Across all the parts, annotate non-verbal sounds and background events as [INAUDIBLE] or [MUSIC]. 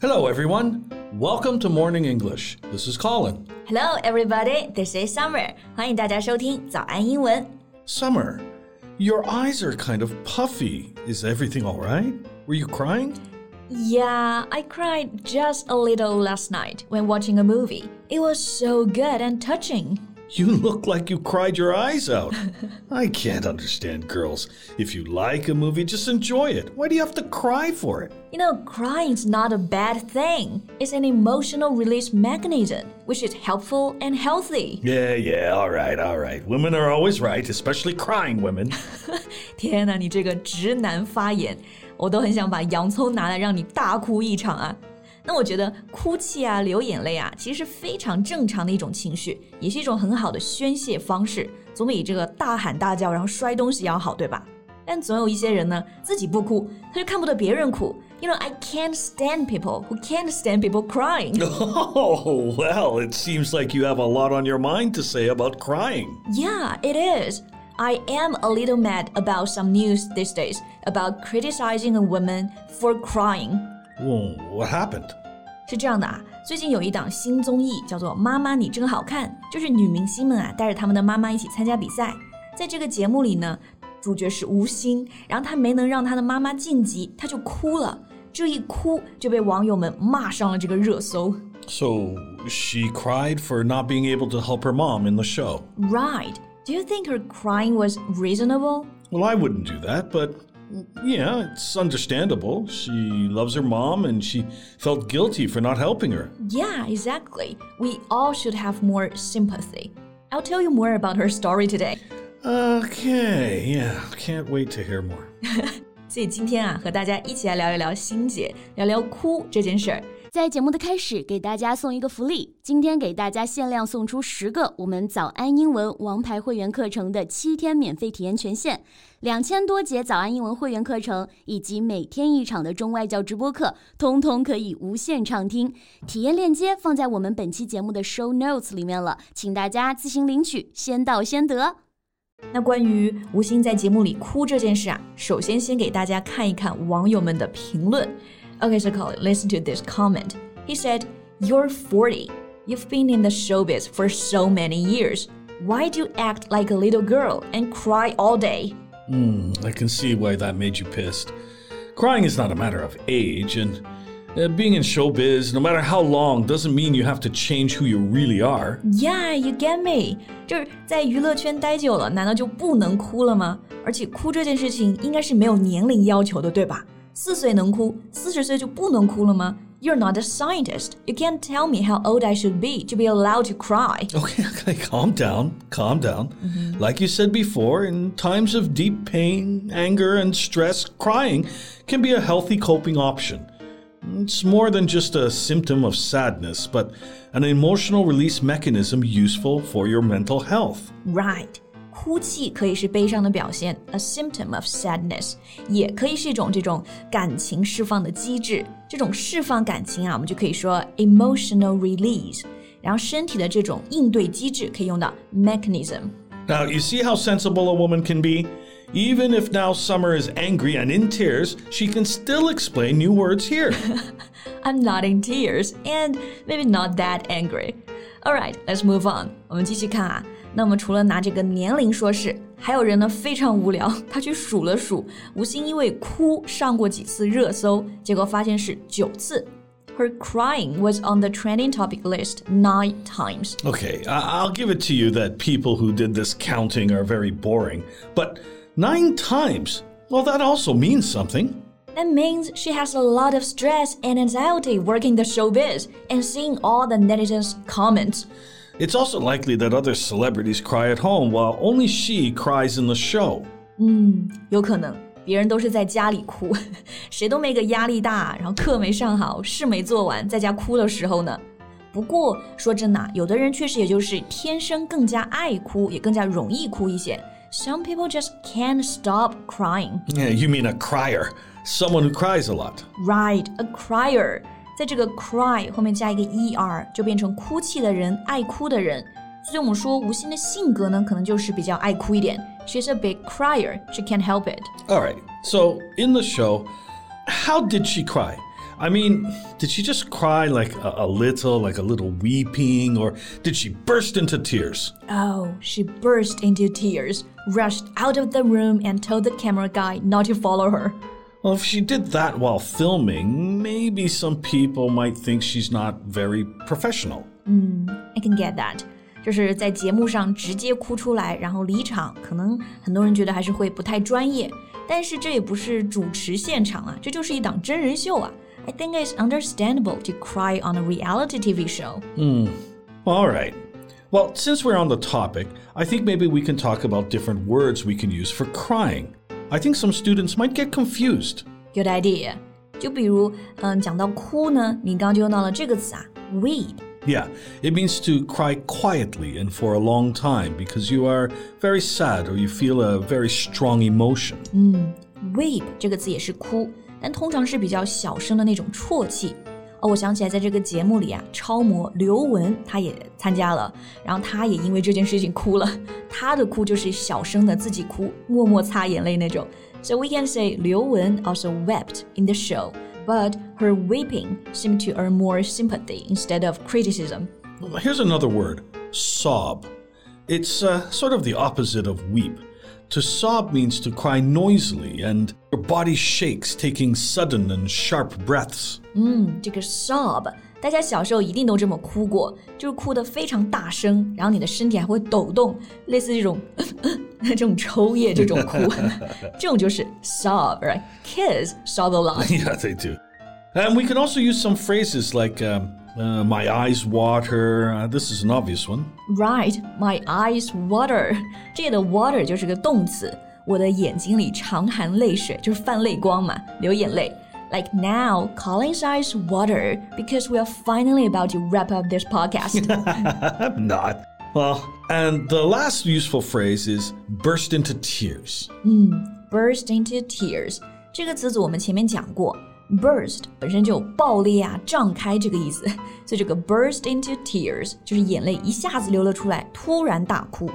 Hello, everyone. Welcome to Morning English. This is Colin. Hello, everybody. This is Summer. 欢迎大家收听早安英文。 Summer, your eyes are kind of puffy. Is everything all right? Were you crying? Yeah, I cried just a little last night when watching a movie. It was so good and touching. You look like you cried your eyes out. I can't understand girls. If you like a movie, just enjoy it. Why do you have to cry for it? You know, crying's not a bad thing. It's an emotional release mechanism, which is helpful and healthy. Yeah, yeah, all right, all right. Women are always right, especially crying women. [LAUGHS] 天哪，你这个直男发言，我都很想把洋葱拿来让你大哭一场啊！ 那我觉得哭泣啊、流眼泪啊，其实是非常正常的一种情绪，也是一种很好的宣泄方式，总比这个大喊大叫然后摔东西要好，对吧？但总有一些人呢，自己不哭，他就看不得别人哭。You know, I can't stand people who can't stand people crying. [LAUGHS] Oh, well, it seems like you have a lot on your mind to say about crying. Yeah, it is. I am a little mad about some news these days about criticizing a woman for crying. Whoa, what happened? 是这样的啊，最近有一档新综艺叫做《妈妈你真好看》，就是女明星们啊带着他们的妈妈一起参加比赛。在这个节目里呢，主角是吴昕，然后她没能让她的妈妈晋级，她就哭了。这一哭就被网友们骂上了这个热搜。 So, she cried for not being able to help her mom in the show. Right? Do you think her crying was reasonable? Well, I wouldn't do that, but yeah, it's understandable. She loves her mom and she felt guilty for not helping her. Yeah, exactly. We all should have more sympathy. I'll tell you more about her story today. Okay, yeah, can't wait to hear more. [LAUGHS] 所以今天啊，和大家一起来聊一聊欣姐，聊聊哭这件事儿。 在节目的开始，给大家送一个福利，今天给大家限量送出十个我们早安英文王牌会员课程的七天免费体验权限，两千多节早安英文会员课程以及每天一场的中外教直播课，通通可以无限畅听。体验链接放在我们本期节目的 show notes 里面了，请大家自行领取，先到先得。那关于吴昕在节目里哭这件事啊，首先先给大家看一看网友们的评论。Okay, so Colin, listen to this comment. He said, "You're 40. You've been in the showbiz for so many years. Why do you act like a little girl and cry all day?" I can see why that made you pissed. Crying is not a matter of age, and uh, being in showbiz, no matter how long, doesn't mean you have to change who you really are. Yeah, you get me. 就是在娱乐圈待久了，难道就不能哭了吗？而且哭这件事情应该是没有年龄要求的，对吧？ 四岁能哭，四十岁就不能哭了吗？You're not a scientist. You can't tell me how old I should be to be allowed to cry. [LAUGHS] Okay, okay, calm down, calm down. Like you said before, in times of deep pain, anger, and stress, crying can be a healthy coping option. It's more than just a symptom of sadness, but an emotional release mechanism useful for your mental health. Right. 哭泣可以是悲伤的表现，a symptom of sadness，也可以是一种这种感情释放的机制。这种释放感情啊，我们就可以说 emotional release。然后身体的这种应对机制可以用到 mechanism。 Now, you see how sensible a woman can be? Even if now Summer is angry and in tears, she can still explain new words here. [LAUGHS] I'm not in tears and maybe not that angry. All right, let's move on. 我们继续看啊。 那么除了拿这个年龄说事，还有人呢非常无聊，他去数了数，吴昕因为哭上过几次热搜，结果发现是九次。Her crying was on the trending topic list nine times. Okay, I- I'll give it to you that people who did this counting are very boring, but nine times? Well, that also means something. That means she has a lot of stress and anxiety working the showbiz and seeing all the netizens' comments. It's also likely that other celebrities cry at home while only she cries in the show. 有可能别人都是在家里哭，谁都没个压力大，然后课没上好，事没做完，在家哭的时候呢。不过说真的啊，有的人确实也就是天生更加爱哭，也更加容易哭一些。Some [LAUGHS] people just can't stop crying. Yeah, you mean a crier, someone who cries a lot. Right, a crier. 在这个 cry 后面加一个 er，就变成哭泣的人、爱哭的人。所以我们说吴昕的性格呢，可能就是比较爱哭一点。She's a big crier. She can't help it. All right, so in the show, how did she cry? I mean, did she just cry like a, a little, like a little weeping, or did she burst into tears? Oh, she burst into tears, rushed out of the room, and told the camera guy not to follow her. Well, if she did that while filming, maybe some people might think she's not very professional. I can get that. 就是在节目上直接哭出来，然后离场，可能很多人觉得还是会不太专业。但是这也不是主持现场啊，这就是一档真人秀啊。I think it's understandable to cry on a reality TV show. All right. Well, since we're on the topic, I think maybe we can talk about different words we can use for crying. I think some students might get confused. Good idea. 就比如，嗯，讲到哭呢，你刚刚就用到了这个词啊，weep。 Yeah, it means to cry quietly and for a long time because you are very sad or you feel a very strong emotion. weep 这个词也是哭，但通常是比较小声的那种啜泣。 哦，我想起来，在这个节目里啊，超模刘雯她也参加了，然后她也因为这件事情哭了。她的哭就是小声的自己哭，默默擦眼泪那种。So [LAUGHS] we can say 刘雯 also wept in the show, but her weeping seemed to earn more sympathy instead of criticism. Here's another word sob. It's uh, sort of the opposite of weep. To sob means to cry noisily and your body shakes, taking sudden and sharp breaths. 这个 sob，大家小时候一定都这么哭过，就是哭得非常大声，然后你的身体还会抖动，类似这种这种抽噎这种哭，这种就是 [LAUGHS] [LAUGHS] sob，right？Kids sob a lot。 yeah, [LAUGHS] they do. And we can also use some phrases like um, uh, my eyes water. Uh, this is an obvious one. Right, my eyes water。这里的 water 就是个动词，我的眼睛里常含泪水，就是泛泪光嘛，流眼泪。Like now, Colin's eyes water because we are finally about to wrap up this podcast. I'm [LAUGHS] not. Well, and the last useful phrase is burst into tears. burst into tears 这个词组我们前面讲过 ，burst 本身就有爆裂啊、胀开这个意思，所以这个 burst into tears 就是眼泪一下子流了出来，突然大哭。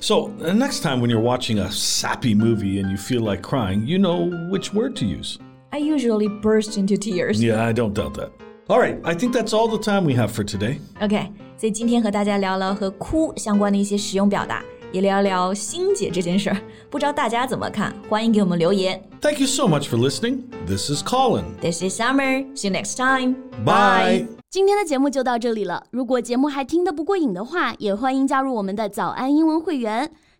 So, uh, next time when you're watching a sappy movie and you feel like crying, you know which word to use. I usually burst into tears. Yeah, I don't doubt that. All right, I think that's all the time we have for today. OK，所以今天和大家聊了和哭相关的一些实用表达， 也聊聊星姐这件事儿。不知道大家怎么看？欢迎给我们留言。Thank you so much for listening. This is Colin. This is Summer. See you next time. Bye. 今天的节目就到这里了。如果节目还听得不过瘾的话，也欢迎加入我们的早安英文会员。